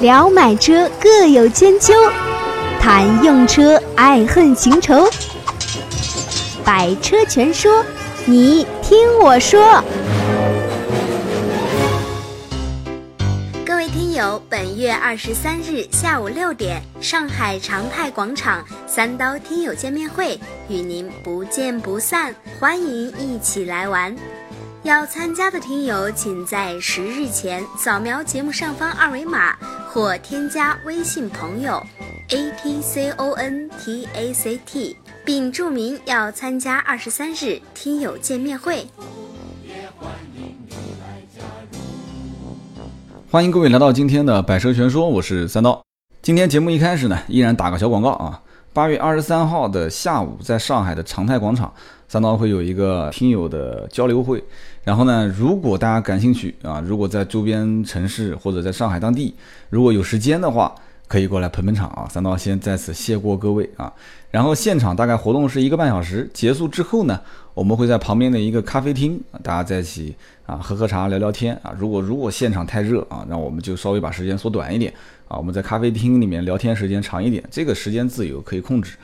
聊买车各有千秋，谈用车爱恨情仇。百车全说，你听我说。各位听友，本月二十三日下午六点，上海长泰广场三刀听友见面会，与您不见不散，欢迎一起来玩。要参加的听友，请在十日前扫描节目上方二维码，或添加微信朋友 a t c o n t a c t，并注明要参加二十三日听友见面会。欢迎各位来到今天的百车全说，我是三刀。今天节目一开始呢，依然打个小广告啊。八月二十三号的下午，在上海的长泰广场，三刀会有一个听友的交流会。然后呢，如果大家感兴趣啊，如果在周边城市或者在上海当地，如果有时间的话，可以过来捧捧场啊。三刀先在此谢过各位啊。然后现场大概活动是一个半小时，结束之后呢，我们会在旁边的一个咖啡厅，大家在一起啊喝喝茶聊聊天啊。如果如果现场太热啊，那我们就稍微把时间缩短一点啊，我们在咖啡厅里面聊天时间长一点，这个时间自由可以控制。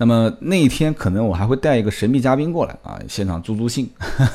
那么那一天可能我还会带一个神秘嘉宾过来啊，现场助助兴，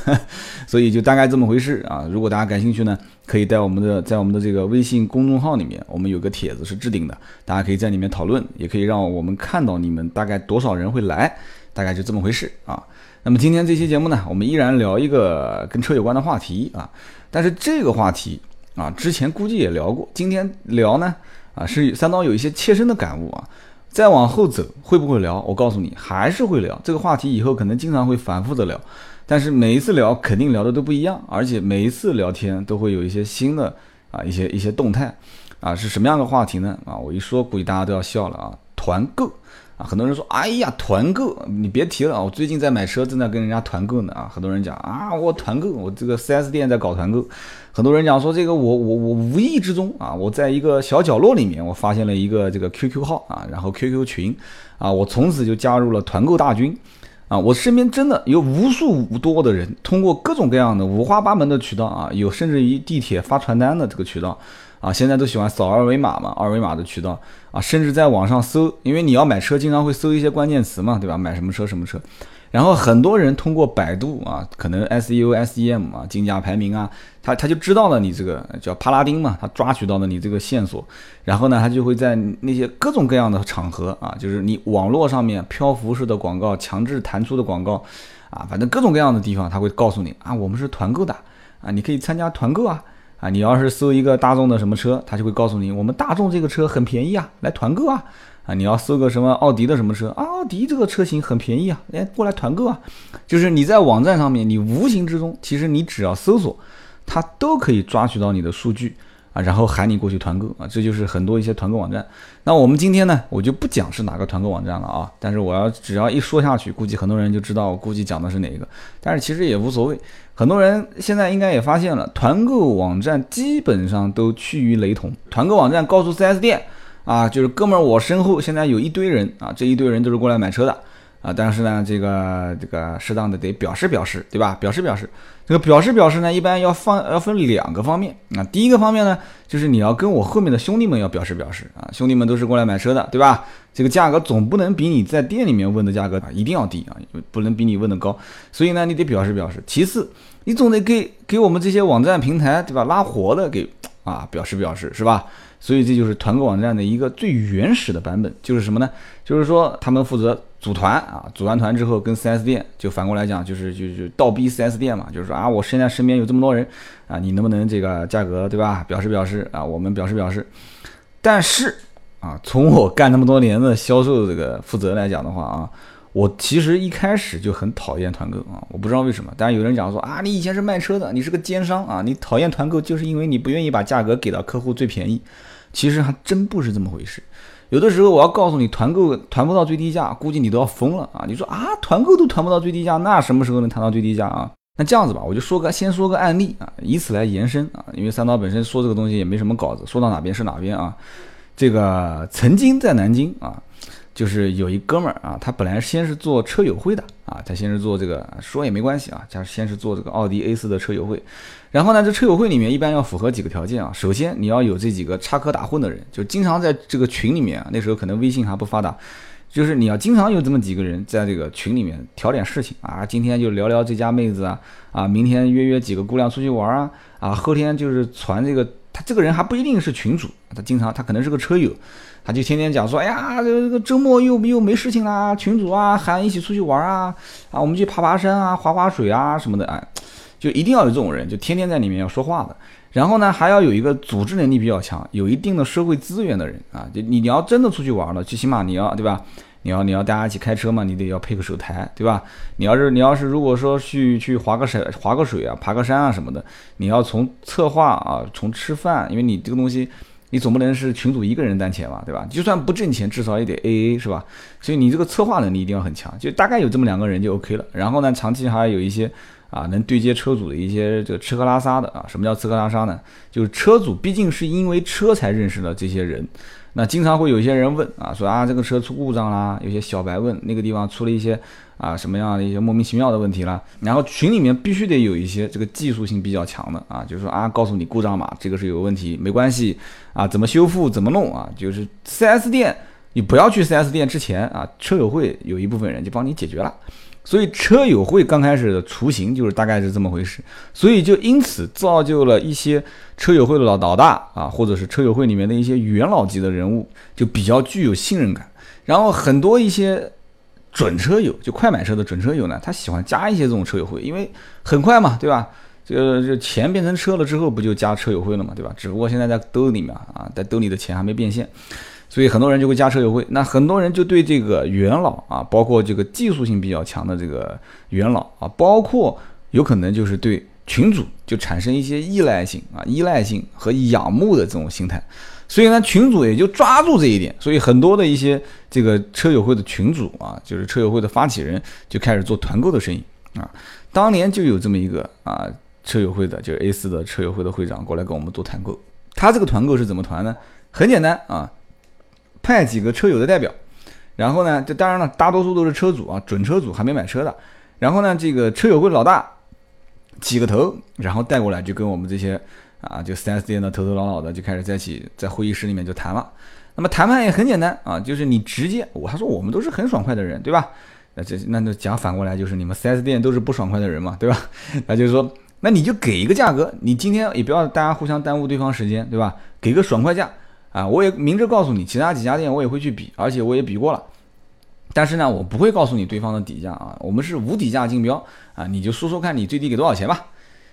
所以就大概这么回事啊。如果大家感兴趣呢，可以在我们的在我们的这个微信公众号里面，我们有个帖子是置顶的，大家可以在里面讨论，也可以让我们看到你们大概多少人会来，大概就这么回事啊。那么今天这期节目呢，我们依然聊一个跟车有关的话题啊，但是这个话题啊，之前估计也聊过，今天聊呢啊，是三刀有一些切身的感悟啊。再往后走会不会聊？我告诉你，还是会聊这个话题。以后可能经常会反复的聊，但是每一次聊肯定聊的都不一样，而且每一次聊天都会有一些新的啊一些一些动态啊是什么样的话题呢？啊，我一说估计大家都要笑了啊，团购。啊，很多人说，哎呀，团购，你别提了啊！我最近在买车，正在跟人家团购呢啊！很多人讲啊，我团购，我这个 4S 店在搞团购。很多人讲说，这个我我我无意之中啊，我在一个小角落里面，我发现了一个这个 QQ 号啊，然后 QQ 群啊，我从此就加入了团购大军啊！我身边真的有无数多的人，通过各种各样的五花八门的渠道啊，有甚至于地铁发传单的这个渠道。啊，现在都喜欢扫二维码嘛，二维码的渠道啊，甚至在网上搜，因为你要买车，经常会搜一些关键词嘛，对吧？买什么车什么车，然后很多人通过百度啊，可能 SEO、SEM 啊，竞价排名啊，他他就知道了你这个叫帕拉丁嘛，他抓取到了你这个线索，然后呢，他就会在那些各种各样的场合啊，就是你网络上面漂浮式的广告、强制弹出的广告啊，反正各种各样的地方，他会告诉你啊，我们是团购的啊，你可以参加团购啊。啊，你要是搜一个大众的什么车，他就会告诉你，我们大众这个车很便宜啊，来团购啊！啊，你要搜个什么奥迪的什么车，奥迪这个车型很便宜啊，来过来团购啊！就是你在网站上面，你无形之中，其实你只要搜索，它都可以抓取到你的数据。啊，然后喊你过去团购啊，这就是很多一些团购网站。那我们今天呢，我就不讲是哪个团购网站了啊。但是我要只要一说下去，估计很多人就知道，估计讲的是哪一个。但是其实也无所谓，很多人现在应该也发现了，团购网站基本上都趋于雷同。团购网站告诉 4S 店啊，就是哥们儿，我身后现在有一堆人啊，这一堆人都是过来买车的。啊，但是呢，这个这个适当的得表示表示，对吧？表示表示，这个表示表示呢，一般要放要分两个方面啊。第一个方面呢，就是你要跟我后面的兄弟们要表示表示啊，兄弟们都是过来买车的，对吧？这个价格总不能比你在店里面问的价格啊一定要低啊，不能比你问的高，所以呢，你得表示表示。其次，你总得给给我们这些网站平台，对吧？拉活的给啊表示表示，是吧？所以这就是团购网站的一个最原始的版本，就是什么呢？就是说他们负责。组团啊，组完团之后跟 4S 店就反过来讲，就是就就倒逼 4S 店嘛，就是说啊，我现在身边有这么多人啊，你能不能这个价格对吧？表示表示啊，我们表示表示。但是啊，从我干那么多年的销售这个负责来讲的话啊，我其实一开始就很讨厌团购啊，我不知道为什么。但是有人讲说啊，你以前是卖车的，你是个奸商啊，你讨厌团购就是因为你不愿意把价格给到客户最便宜。其实还真不是这么回事。有的时候我要告诉你，团购团不到最低价，估计你都要疯了啊！你说啊，团购都团不到最低价，那什么时候能谈到最低价啊？那这样子吧，我就说个先说个案例啊，以此来延伸啊，因为三刀本身说这个东西也没什么稿子，说到哪边是哪边啊。这个曾经在南京啊，就是有一哥们儿啊，他本来先是做车友会的啊，他先是做这个，说也没关系啊，他先是做这个奥迪 A 四的车友会，然后呢，这车友会里面一般要符合几个条件啊，首先你要有这几个插科打诨的人，就经常在这个群里面啊，那时候可能微信还不发达，就是你要经常有这么几个人在这个群里面挑点事情啊，今天就聊聊这家妹子啊，啊，明天约约几个姑娘出去玩儿啊，啊，后天就是传这个，他这个人还不一定是群主，他经常他可能是个车友。他就天天讲说，哎呀，这个周末又又没事情啦，群主啊喊一起出去玩啊，啊，我们去爬爬山啊，滑滑水啊什么的，哎，就一定要有这种人，就天天在里面要说话的。然后呢，还要有一个组织能力比较强，有一定的社会资源的人啊。就你你要真的出去玩了，最起码你要对吧？你要你要大家一起开车嘛，你得要配个手台，对吧？你要是你要是如果说去去划个水划个水啊，爬个山啊什么的，你要从策划啊，从吃饭，因为你这个东西。你总不能是群主一个人担钱吧，对吧？就算不挣钱，至少也得 A A 是吧？所以你这个策划能力一定要很强，就大概有这么两个人就 OK 了。然后呢，长期还有一些啊，能对接车主的一些这个吃喝拉撒的啊。什么叫吃喝拉撒呢？就是车主毕竟是因为车才认识的这些人。那经常会有一些人问啊，说啊这个车出故障啦，有些小白问那个地方出了一些啊什么样的一些莫名其妙的问题啦，然后群里面必须得有一些这个技术性比较强的啊，就是说啊告诉你故障码这个是有问题，没关系啊，怎么修复怎么弄啊，就是 4S 店你不要去 4S 店之前啊，车友会有一部分人就帮你解决了。所以车友会刚开始的雏形就是大概是这么回事，所以就因此造就了一些车友会的老老大啊，或者是车友会里面的一些元老级的人物，就比较具有信任感。然后很多一些准车友，就快买车的准车友呢，他喜欢加一些这种车友会，因为很快嘛，对吧？这个这钱变成车了之后，不就加车友会了嘛，对吧？只不过现在在兜里面啊，在兜里的钱还没变现。所以很多人就会加车友会，那很多人就对这个元老啊，包括这个技术性比较强的这个元老啊，包括有可能就是对群主就产生一些依赖性啊、依赖性和仰慕的这种心态。所以呢，群主也就抓住这一点，所以很多的一些这个车友会的群主啊，就是车友会的发起人就开始做团购的生意啊。当年就有这么一个啊车友会的，就是 A 四的车友会的会长过来跟我们做团购。他这个团购是怎么团呢？很简单啊。派几个车友的代表，然后呢，这当然了，大多数都是车主啊，准车主还没买车的。然后呢，这个车友会老大起个头，然后带过来就跟我们这些啊，就 4S 店的头头老老的就开始在一起在会议室里面就谈了。那么谈判也很简单啊，就是你直接我他说我们都是很爽快的人，对吧？那这那就讲反过来就是你们 4S 店都是不爽快的人嘛，对吧？那就是说，那你就给一个价格，你今天也不要大家互相耽误对方时间，对吧？给个爽快价。啊，我也明着告诉你，其他几家店我也会去比，而且我也比过了。但是呢，我不会告诉你对方的底价啊，我们是无底价竞标啊，你就说说看你最低给多少钱吧。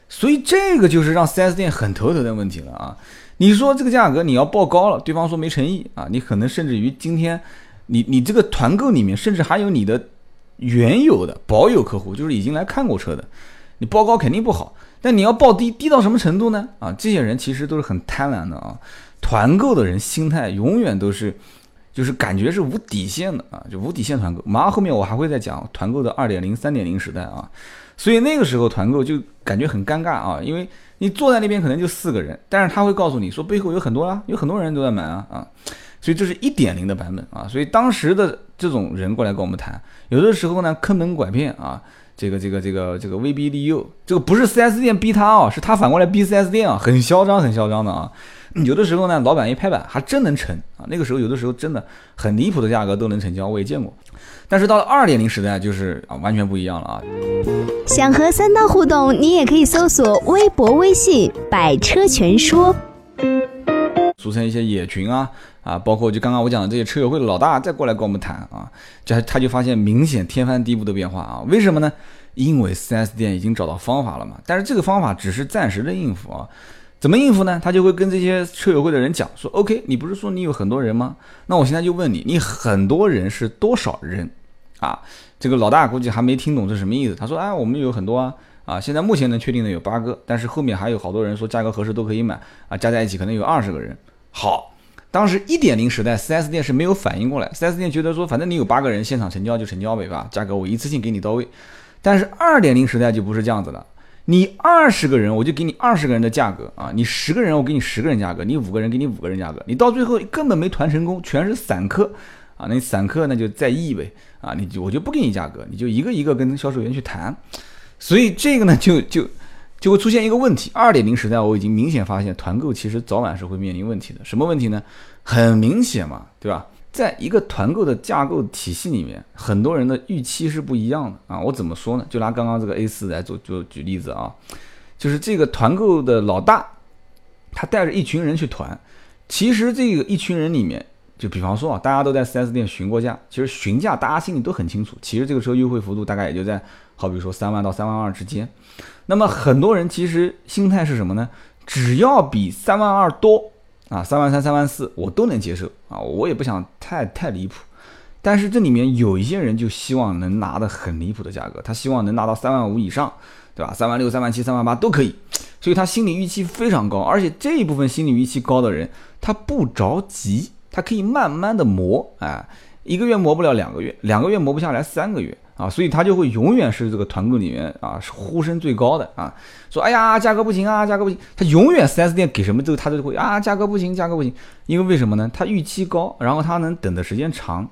所以这个就是让 4S 店很头疼的问题了啊。你说这个价格你要报高了，对方说没诚意啊，你可能甚至于今天你你这个团购里面甚至还有你的原有的保有客户，就是已经来看过车的，你报高肯定不好。但你要报低，低到什么程度呢？啊，这些人其实都是很贪婪的啊。团购的人心态永远都是，就是感觉是无底线的啊，就无底线团购。马上后面我还会再讲团购的二点零、三点零时代啊，所以那个时候团购就感觉很尴尬啊，因为你坐在那边可能就四个人，但是他会告诉你说背后有很多啊，有很多人都在买啊啊，所以这是一点零的版本啊，所以当时的这种人过来跟我们谈，有的时候呢坑蒙拐骗啊，这个这个这个这个威逼利诱，这个不是 4S 店逼他啊，是他反过来逼 4S 店啊，很嚣张很嚣张的啊。有的时候呢，老板一拍板还真能成啊！那个时候有的时候真的很离谱的价格都能成交，我也见过。但是到了二点零时代，就是啊完全不一样了啊！想和三刀互动，你也可以搜索微博、微信“百车全说”，组成一些野群啊啊，包括就刚刚我讲的这些车友会的老大再过来跟我们谈啊，这他就发现明显天翻地覆的变化啊！为什么呢？因为 4S 店已经找到方法了嘛，但是这个方法只是暂时的应付啊。怎么应付呢？他就会跟这些车友会的人讲说：“OK，你不是说你有很多人吗？那我现在就问你，你很多人是多少人？啊，这个老大估计还没听懂这什么意思。他说：哎，我们有很多啊，啊，现在目前能确定的有八个，但是后面还有好多人说价格合适都可以买啊，加在一起可能有二十个人。好，当时一点零时代，4S 店是没有反应过来，4S 店觉得说反正你有八个人，现场成交就成交呗，吧？价格我一次性给你到位。但是二点零时代就不是这样子了。”你二十个人，我就给你二十个人的价格啊！你十个人，我给你十个人价格；你五个人，给你五个人价格。你到最后根本没团成功，全是散客啊，那散客那就在意呗啊，你就我就不给你价格，你就一个一个跟销售员去谈。所以这个呢，就就就会出现一个问题。二点零时代，我已经明显发现团购其实早晚是会面临问题的。什么问题呢？很明显嘛，对吧？在一个团购的架构体系里面，很多人的预期是不一样的啊。我怎么说呢？就拿刚刚这个 A 四来做做举例子啊，就是这个团购的老大，他带着一群人去团。其实这个一群人里面，就比方说啊，大家都在 4S 店询过价，其实询价大家心里都很清楚，其实这个车优惠幅度大概也就在，好比说三万到三万二之间。那么很多人其实心态是什么呢？只要比三万二多啊，三万三、三万四我都能接受啊，我也不想太太离谱。但是这里面有一些人就希望能拿的很离谱的价格，他希望能拿到三万五以上，对吧？三万六、三万七、三万八都可以，所以他心理预期非常高，而且这一部分心理预期高的人。他不着急，他可以慢慢的磨，哎，一个月磨不了两个月，两个月磨不下来三个月啊，所以他就会永远是这个团购里面啊是呼声最高的啊，说哎呀价格不行啊，价格不行，他永远 4S 店给什么都他都会啊价格不行，价格不行，因为为什么呢？他预期高，然后他能等的时间长，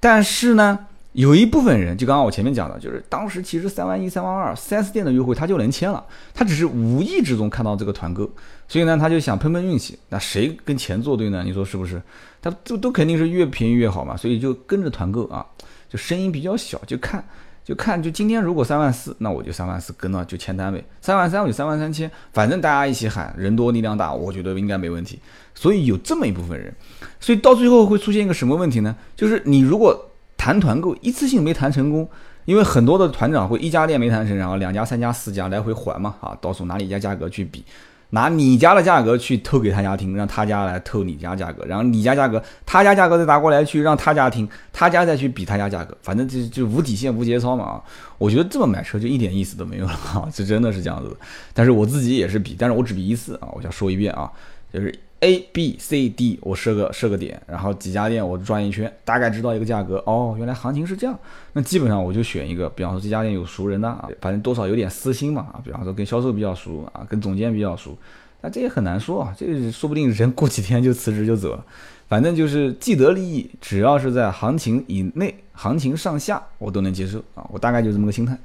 但是呢。有一部分人，就刚刚我前面讲的，就是当时其实三万一、三万二，4S 店的优惠他就能签了，他只是无意之中看到这个团购，所以呢，他就想碰碰运气。那谁跟钱作对呢？你说是不是？他都都肯定是越便宜越好嘛，所以就跟着团购啊，就声音比较小，就看就看，就今天如果三万四，那我就三万四跟了就签单位，三万三我就三万三千，反正大家一起喊，人多力量大，我觉得应该没问题。所以有这么一部分人，所以到最后会出现一个什么问题呢？就是你如果。谈团购一次性没谈成功，因为很多的团长会一家店没谈成，然后两家、三家、四家来回还嘛，啊，到时候拿你家价格去比，拿你家的价格去透给他家听，让他家来透你家价格，然后你家价格，他家价格再拿过来去让他家听，他家再去比他家价格，反正就就无底线、无节操嘛啊！我觉得这么买车就一点意思都没有了啊，这真的是这样子。但是我自己也是比，但是我只比一次啊，我想说一遍啊，就是。A B C D，我设个设个点，然后几家店我转一圈，大概知道一个价格。哦，原来行情是这样，那基本上我就选一个，比方说这家店有熟人的啊，反正多少有点私心嘛啊，比方说跟销售比较熟啊，跟总监比较熟，那这也很难说啊，这说不定人过几天就辞职就走了。反正就是既得利益，只要是在行情以内，行情上下我都能接受啊，我大概就这么个心态。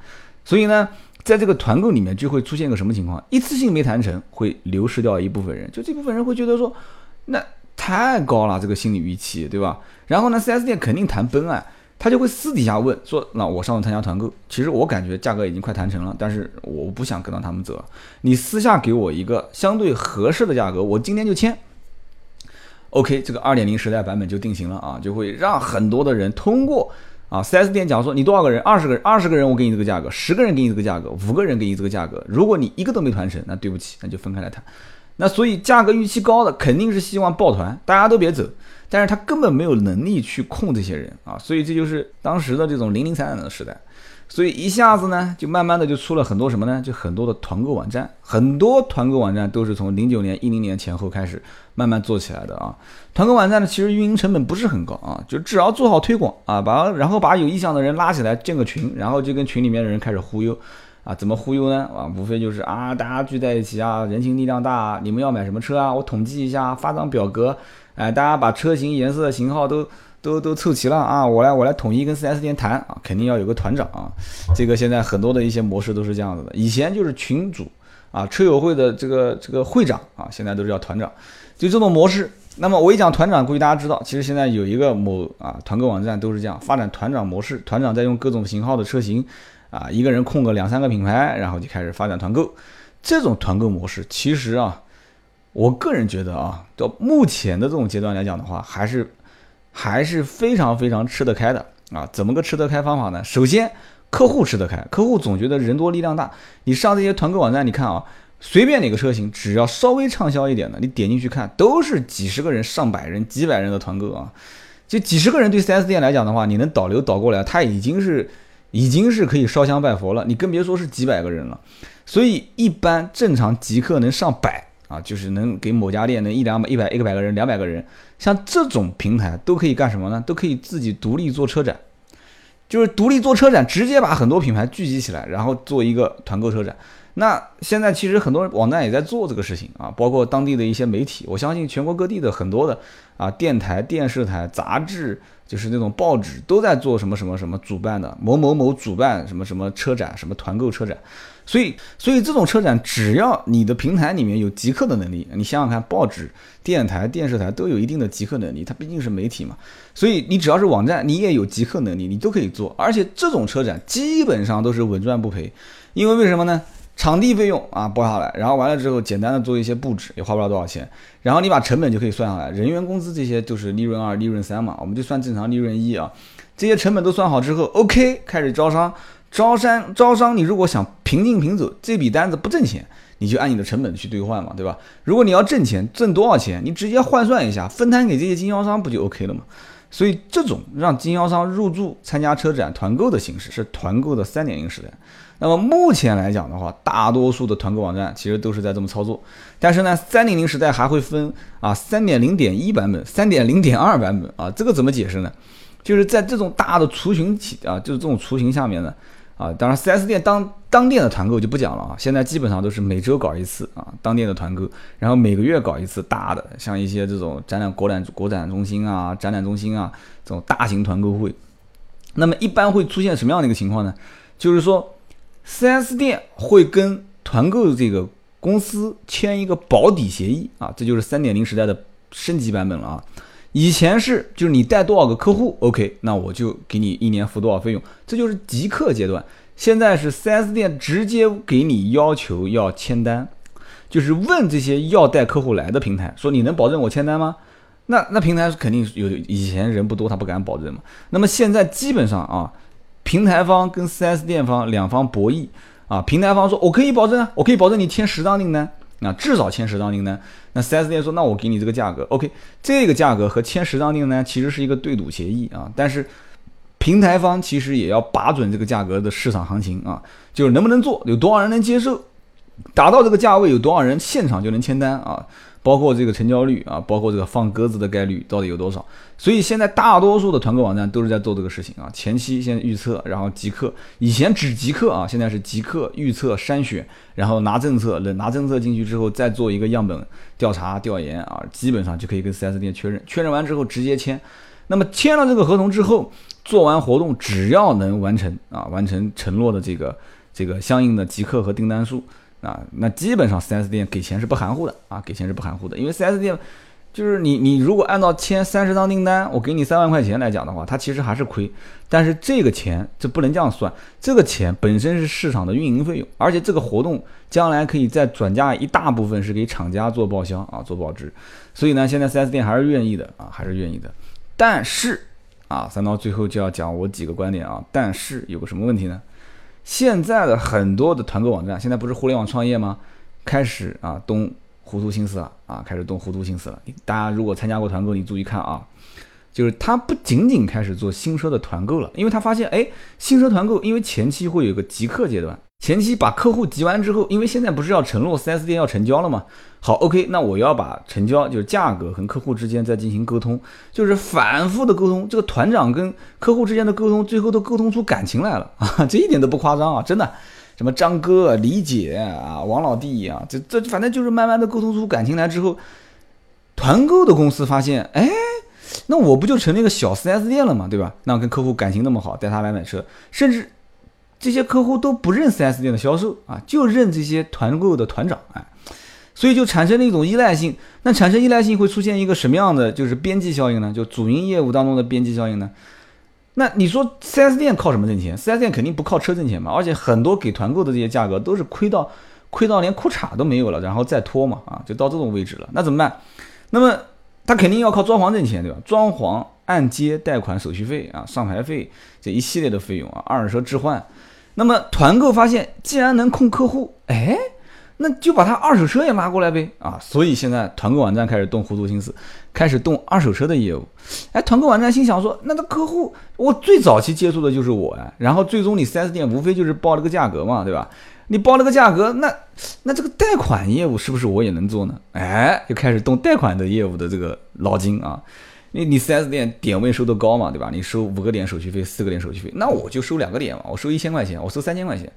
所以呢。在这个团购里面就会出现个什么情况？一次性没谈成，会流失掉一部分人。就这部分人会觉得说，那太高了，这个心理预期，对吧？然后呢，4S 店肯定谈崩啊，他就会私底下问说，那我上次参加团购，其实我感觉价格已经快谈成了，但是我不想跟到他们走，你私下给我一个相对合适的价格，我今天就签。OK，这个2.0时代版本就定型了啊，就会让很多的人通过。啊，4S 店讲说你多少个人，二十个人，二十个人我给你这个价格，十个人给你这个价格，五个人给你这个价格。如果你一个都没团成，那对不起，那就分开来谈。那所以价格预期高的肯定是希望抱团，大家都别走。但是他根本没有能力去控这些人啊，所以这就是当时的这种零零散散的时代。所以一下子呢，就慢慢的就出了很多什么呢？就很多的团购网站，很多团购网站都是从零九年、一零年前后开始慢慢做起来的啊。团购网站呢，其实运营成本不是很高啊，就只要做好推广啊，把然后把有意向的人拉起来建个群，然后就跟群里面的人开始忽悠啊。怎么忽悠呢？啊，无非就是啊，大家聚在一起啊，人情力量大，你们要买什么车啊？我统计一下，发张表格，哎，大家把车型、颜色、型号都。都都凑齐了啊！我来我来统一跟 4S 店谈啊，肯定要有个团长啊。这个现在很多的一些模式都是这样子的。以前就是群主啊，车友会的这个这个会长啊，现在都是叫团长，就这种模式。那么我一讲团长，估计大家知道，其实现在有一个某啊团购网站都是这样发展团长模式，团长在用各种型号的车型啊，一个人控个两三个品牌，然后就开始发展团购。这种团购模式其实啊，我个人觉得啊，到目前的这种阶段来讲的话，还是。还是非常非常吃得开的啊！怎么个吃得开方法呢？首先，客户吃得开，客户总觉得人多力量大。你上这些团购网站，你看啊，随便哪个车型，只要稍微畅销一点的，你点进去看，都是几十个人、上百人、几百人的团购啊！就几十个人对 4S 店来讲的话，你能导流导过来，他已经是已经是可以烧香拜佛了。你更别说是几百个人了。所以，一般正常极客能上百。啊，就是能给某家店能一两百、一百、一个百个人、两百个人，像这种平台都可以干什么呢？都可以自己独立做车展，就是独立做车展，直接把很多品牌聚集起来，然后做一个团购车展。那现在其实很多网站也在做这个事情啊，包括当地的一些媒体，我相信全国各地的很多的啊电台、电视台、杂志，就是那种报纸都在做什么什么什么主办的某某某主办什么什么车展、什么团购车展。所以，所以这种车展，只要你的平台里面有极客的能力，你想想看，报纸、电台、电视台都有一定的极客能力，它毕竟是媒体嘛。所以你只要是网站，你也有极客能力，你都可以做。而且这种车展基本上都是稳赚不赔，因为为什么呢？场地费用啊包下来，然后完了之后简单的做一些布置，也花不了多少钱。然后你把成本就可以算下来，人员工资这些就是利润二、利润三嘛，我们就算正常利润一啊。这些成本都算好之后，OK，开始招商。招商招商，你如果想平进平走，这笔单子不挣钱，你就按你的成本去兑换嘛，对吧？如果你要挣钱，挣多少钱，你直接换算一下，分摊给这些经销商不就 OK 了吗？所以这种让经销商入驻参加车展团购的形式是团购的三点零时代。那么目前来讲的话，大多数的团购网站其实都是在这么操作。但是呢，三点零时代还会分啊三点零点一版本、三点零点二版本啊，这个怎么解释呢？就是在这种大的雏形起啊，就是这种雏形下面呢。啊，当然，4S 店当当店的团购就不讲了啊，现在基本上都是每周搞一次啊，当店的团购，然后每个月搞一次大的，像一些这种展览国展国展中心啊、展览中心啊这种大型团购会。那么一般会出现什么样的一个情况呢？就是说，4S 店会跟团购这个公司签一个保底协议啊，这就是三点零时代的升级版本了啊。以前是就是你带多少个客户，OK，那我就给你一年付多少费用，这就是即刻阶段。现在是 4S 店直接给你要求要签单，就是问这些要带客户来的平台说你能保证我签单吗？那那平台肯定有以前人不多，他不敢保证嘛。那么现在基本上啊，平台方跟 4S 店方两方博弈啊，平台方说我可以保证啊，我可以保证你签十张订单。那至少签十张订单，那 4S 店说，那我给你这个价格，OK，这个价格和签十张订单其实是一个对赌协议啊，但是平台方其实也要把准这个价格的市场行情啊，就是能不能做，有多少人能接受，达到这个价位，有多少人现场就能签单啊。包括这个成交率啊，包括这个放鸽子的概率到底有多少？所以现在大多数的团购网站都是在做这个事情啊。前期先预测，然后即刻，以前只即刻啊，现在是即刻预测筛选，然后拿政策，拿政策进去之后再做一个样本调查调研啊，基本上就可以跟 4S 店确认，确认完之后直接签。那么签了这个合同之后，做完活动只要能完成啊，完成承诺的这个这个相应的即刻和订单数。啊，那基本上 4S 店给钱是不含糊的啊，给钱是不含糊的，因为 4S 店就是你你如果按照签三十张订单，我给你三万块钱来讲的话，它其实还是亏。但是这个钱这不能这样算，这个钱本身是市场的运营费用，而且这个活动将来可以再转嫁一大部分是给厂家做报销啊，做保值。所以呢，现在 4S 店还是愿意的啊，还是愿意的。但是啊，三刀最后就要讲我几个观点啊，但是有个什么问题呢？现在的很多的团购网站，现在不是互联网创业吗？开始啊动糊涂心思了啊，开始动糊涂心思了。大家如果参加过团购，你注意看啊，就是他不仅仅开始做新车的团购了，因为他发现，哎，新车团购，因为前期会有个即刻阶段。前期把客户集完之后，因为现在不是要承诺 4S 店要成交了吗？好，OK，那我要把成交就是价格和客户之间再进行沟通，就是反复的沟通。这个团长跟客户之间的沟通，最后都沟通出感情来了 啊！这一点都不夸张啊，真的。什么张哥、李姐啊、王老弟啊，这这反正就是慢慢的沟通出感情来之后，团购的公司发现，哎，那我不就成了一个小 4S 店了嘛，对吧？那跟客户感情那么好，带他来买车，甚至。这些客户都不认 4S 店的销售啊，就认这些团购的团长哎，所以就产生了一种依赖性。那产生依赖性会出现一个什么样的就是边际效应呢？就主营业务当中的边际效应呢？那你说 4S 店靠什么挣钱？4S 店肯定不靠车挣钱嘛。而且很多给团购的这些价格都是亏到亏到连裤衩都没有了，然后再拖嘛啊，就到这种位置了。那怎么办？那么他肯定要靠装潢挣钱，对吧？装潢、按揭、贷款手续费啊、上牌费这一系列的费用啊，二手车置换。那么团购发现，既然能控客户，哎，那就把他二手车也拉过来呗啊！所以现在团购网站开始动糊涂心思，开始动二手车的业务。哎，团购网站心想说，那他客户我最早期接触的就是我呀，然后最终你 4S 店无非就是报了个价格嘛，对吧？你报了个价格，那那这个贷款业务是不是我也能做呢？哎，就开始动贷款的业务的这个脑筋啊。你你 4S 店点位收的高嘛，对吧？你收五个点手续费，四个点手续费，那我就收两个点嘛，我收一千块钱，我收三千块钱，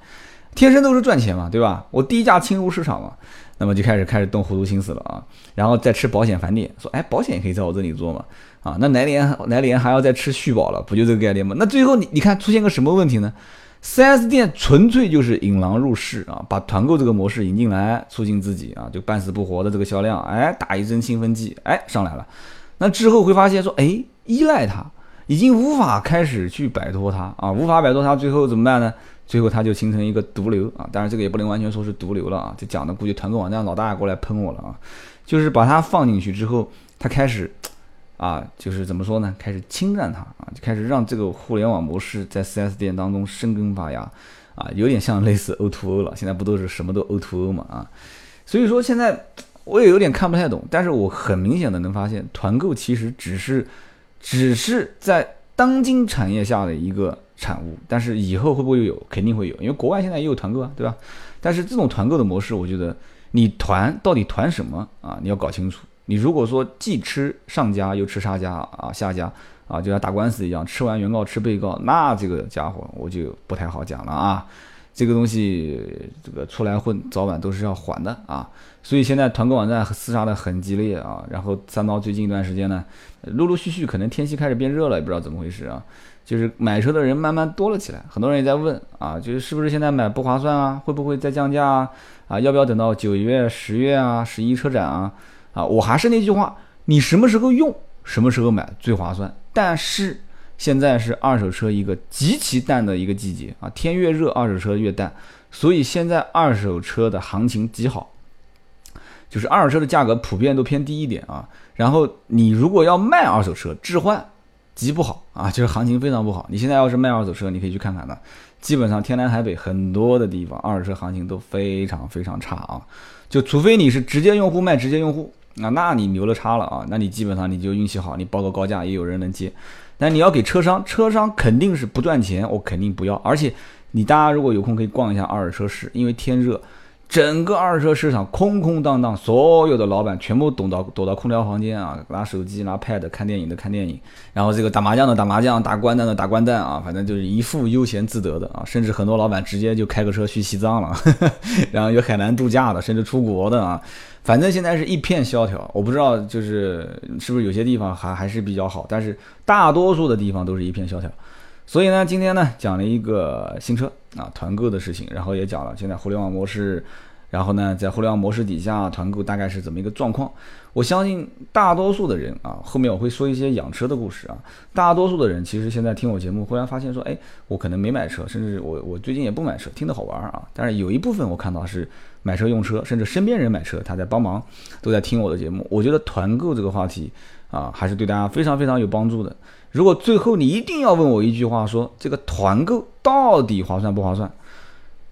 天生都是赚钱嘛，对吧？我低价侵入市场嘛，那么就开始开始动糊涂心思了啊，然后再吃保险返点，说哎，保险也可以在我这里做嘛，啊，那来年来年还要再吃续保了，不就这个概念吗？那最后你你看出现个什么问题呢？4S 店纯粹就是引狼入室啊，把团购这个模式引进来，促进自己啊，就半死不活的这个销量，哎，打一针兴奋剂，哎，上来了。那之后会发现说，哎，依赖它。已经无法开始去摆脱它啊，无法摆脱它，最后怎么办呢？最后它就形成一个毒瘤啊。当然这个也不能完全说是毒瘤了啊，这讲的估计团购网站老大过来喷我了啊。就是把它放进去之后，它开始啊，就是怎么说呢？开始侵占它啊，就开始让这个互联网模式在 4S 店当中生根发芽啊，有点像类似 O2O 了。现在不都是什么都 O2O 嘛啊？所以说现在我也有点看不太懂，但是我很明显的能发现，团购其实只是。只是在当今产业下的一个产物，但是以后会不会有？肯定会有，因为国外现在也有团购啊，对吧？但是这种团购的模式，我觉得你团到底团什么啊？你要搞清楚。你如果说既吃上家又吃下家啊，下家啊，就像打官司一样，吃完原告吃被告，那这个家伙我就不太好讲了啊。这个东西，这个出来混，早晚都是要还的啊。所以现在团购网站厮杀的很激烈啊。然后三刀最近一段时间呢，陆陆续续可能天气开始变热了，也不知道怎么回事啊。就是买车的人慢慢多了起来，很多人也在问啊，就是是不是现在买不划算啊？会不会再降价啊？啊，要不要等到九月、十月啊、十一车展啊？啊，我还是那句话，你什么时候用，什么时候买最划算。但是。现在是二手车一个极其淡的一个季节啊，天越热，二手车越淡，所以现在二手车的行情极好，就是二手车的价格普遍都偏低一点啊。然后你如果要卖二手车置换，极不好啊，就是行情非常不好。你现在要是卖二手车，你可以去看看的，基本上天南海北很多的地方二手车行情都非常非常差啊，就除非你是直接用户卖直接用户那，那你牛了叉了啊，那你基本上你就运气好，你报个高价也有人能接。但你要给车商，车商肯定是不赚钱，我肯定不要。而且，你大家如果有空可以逛一下二手车市，因为天热，整个二手车市场空空荡荡，所有的老板全部躲到躲到空调房间啊，拿手机、拿 pad 看电影的看电影，然后这个打麻将的打麻将，打掼蛋的打掼蛋啊，反正就是一副悠闲自得的啊。甚至很多老板直接就开个车去西藏了，然后有海南度假的，甚至出国的啊。反正现在是一片萧条，我不知道就是是不是有些地方还还是比较好，但是大多数的地方都是一片萧条。所以呢，今天呢讲了一个新车啊团购的事情，然后也讲了现在互联网模式，然后呢在互联网模式底下团购大概是怎么一个状况。我相信大多数的人啊，后面我会说一些养车的故事啊。大多数的人其实现在听我节目，忽然发现说，哎，我可能没买车，甚至我我最近也不买车，听得好玩啊。但是有一部分我看到是。买车用车，甚至身边人买车，他在帮忙，都在听我的节目。我觉得团购这个话题啊，还是对大家非常非常有帮助的。如果最后你一定要问我一句话，说这个团购到底划算不划算？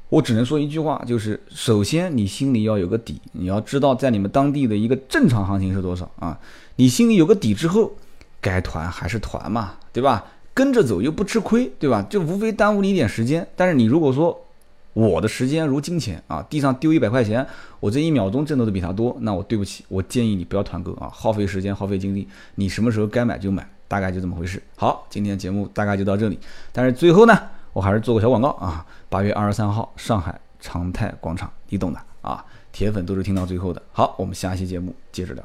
我只能说一句话，就是首先你心里要有个底，你要知道在你们当地的一个正常行情是多少啊。你心里有个底之后，该团还是团嘛，对吧？跟着走又不吃亏，对吧？就无非耽误你一点时间。但是你如果说，我的时间如金钱啊，地上丢一百块钱，我这一秒钟挣的都比他多。那我对不起，我建议你不要团购啊，耗费时间，耗费精力。你什么时候该买就买，大概就这么回事。好，今天节目大概就到这里。但是最后呢，我还是做个小广告啊，八月二十三号上海长泰广场，你懂的啊，铁粉都是听到最后的。好，我们下期节目接着聊。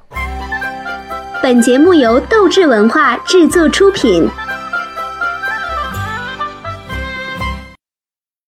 本节目由斗志文化制作出品。